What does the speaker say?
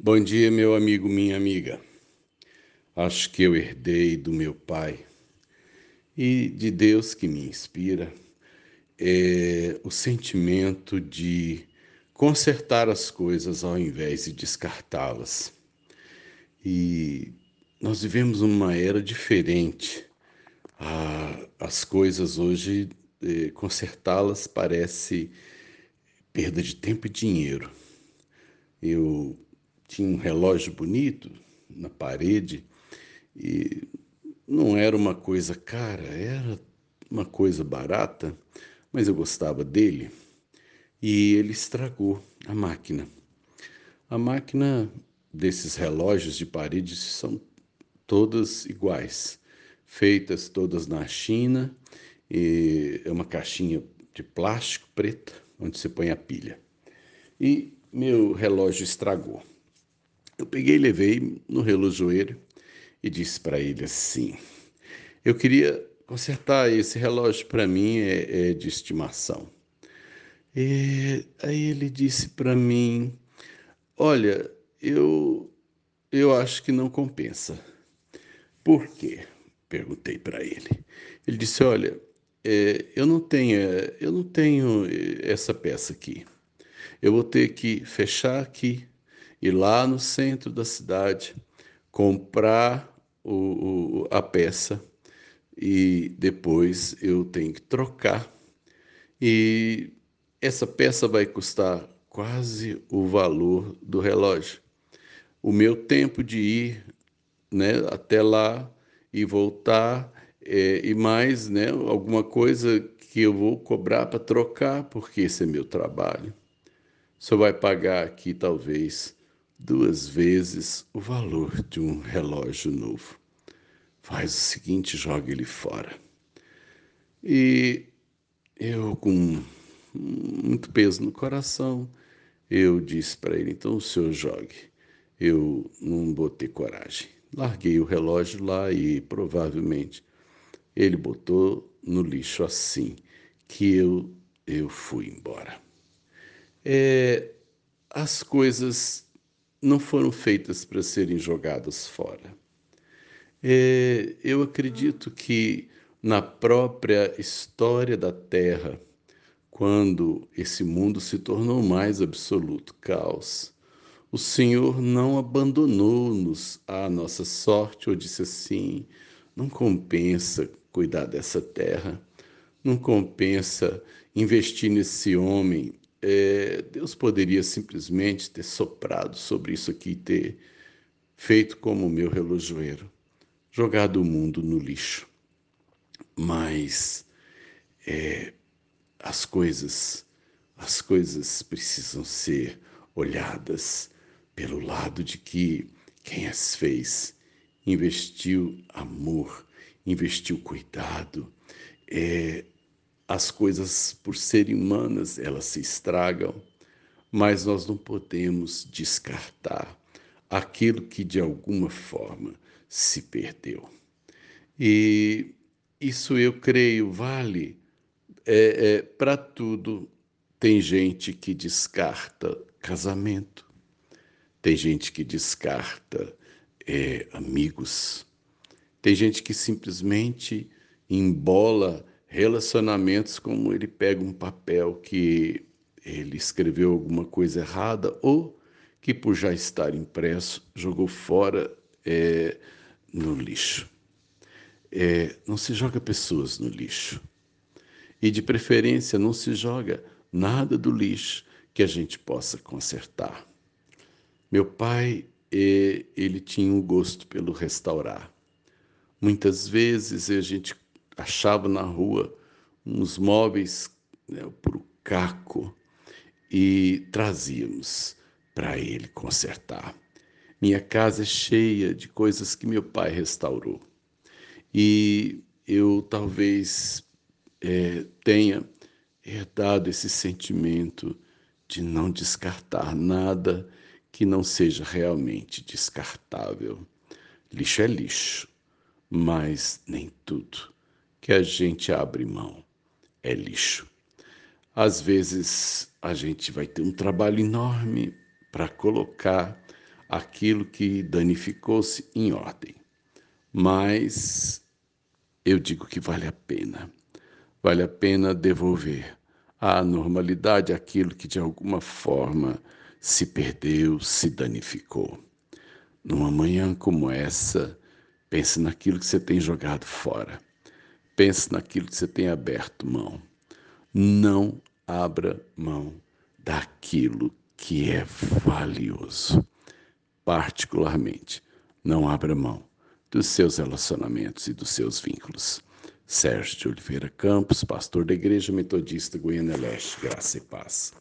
Bom dia, meu amigo, minha amiga. Acho que eu herdei do meu pai e de Deus que me inspira é o sentimento de consertar as coisas ao invés de descartá-las. E nós vivemos uma era diferente. Ah, as coisas hoje, eh, consertá-las parece perda de tempo e dinheiro. Eu tinha um relógio bonito na parede e não era uma coisa cara, era uma coisa barata, mas eu gostava dele e ele estragou a máquina. A máquina desses relógios de parede são todas iguais, feitas todas na China, e é uma caixinha de plástico preta onde você põe a pilha. E meu relógio estragou. Eu peguei e levei no relojoeiro e disse para ele assim: Eu queria consertar esse relógio para mim é, é, de estimação. E aí ele disse para mim: Olha, eu eu acho que não compensa. Por quê? Perguntei para ele. Ele disse: Olha, é, eu não tenho eu não tenho essa peça aqui. Eu vou ter que fechar aqui ir lá no centro da cidade, comprar o, o, a peça e depois eu tenho que trocar. E essa peça vai custar quase o valor do relógio. O meu tempo de ir né, até lá e voltar, é, e mais né, alguma coisa que eu vou cobrar para trocar, porque esse é meu trabalho. Só vai pagar aqui talvez duas vezes o valor de um relógio novo. Faz o seguinte, joga ele fora. E eu, com muito peso no coração, eu disse para ele: então o senhor jogue. Eu não botei coragem. Larguei o relógio lá e provavelmente ele botou no lixo assim que eu, eu fui embora. É, as coisas não foram feitas para serem jogadas fora. É, eu acredito que na própria história da Terra, quando esse mundo se tornou mais absoluto caos, o Senhor não abandonou-nos à nossa sorte ou disse assim: não compensa cuidar dessa terra, não compensa investir nesse homem é, Deus poderia simplesmente ter soprado sobre isso aqui e ter feito como o meu relojoeiro, jogado o mundo no lixo. Mas é, as coisas, as coisas precisam ser olhadas pelo lado de que quem as fez investiu amor, investiu cuidado, é, as coisas, por serem humanas, elas se estragam, mas nós não podemos descartar aquilo que de alguma forma se perdeu. E isso eu creio vale é, é, para tudo. Tem gente que descarta casamento, tem gente que descarta é, amigos, tem gente que simplesmente embola relacionamentos como ele pega um papel que ele escreveu alguma coisa errada ou que por já estar impresso jogou fora é, no lixo. É, não se joga pessoas no lixo. E de preferência não se joga nada do lixo que a gente possa consertar. Meu pai, é, ele tinha um gosto pelo restaurar. Muitas vezes a gente achava na rua uns móveis né, por caco e trazíamos para ele consertar. Minha casa é cheia de coisas que meu pai restaurou. E eu talvez é, tenha herdado esse sentimento de não descartar nada que não seja realmente descartável. Lixo é lixo, mas nem tudo que a gente abre mão é lixo. Às vezes a gente vai ter um trabalho enorme para colocar aquilo que danificou-se em ordem. Mas eu digo que vale a pena. Vale a pena devolver à normalidade aquilo que de alguma forma se perdeu, se danificou. Numa manhã como essa, pense naquilo que você tem jogado fora. Pense naquilo que você tem aberto mão. Não abra mão daquilo que é valioso. Particularmente, não abra mão dos seus relacionamentos e dos seus vínculos. Sérgio de Oliveira Campos, pastor da Igreja Metodista Goiânia Leste, graça e paz.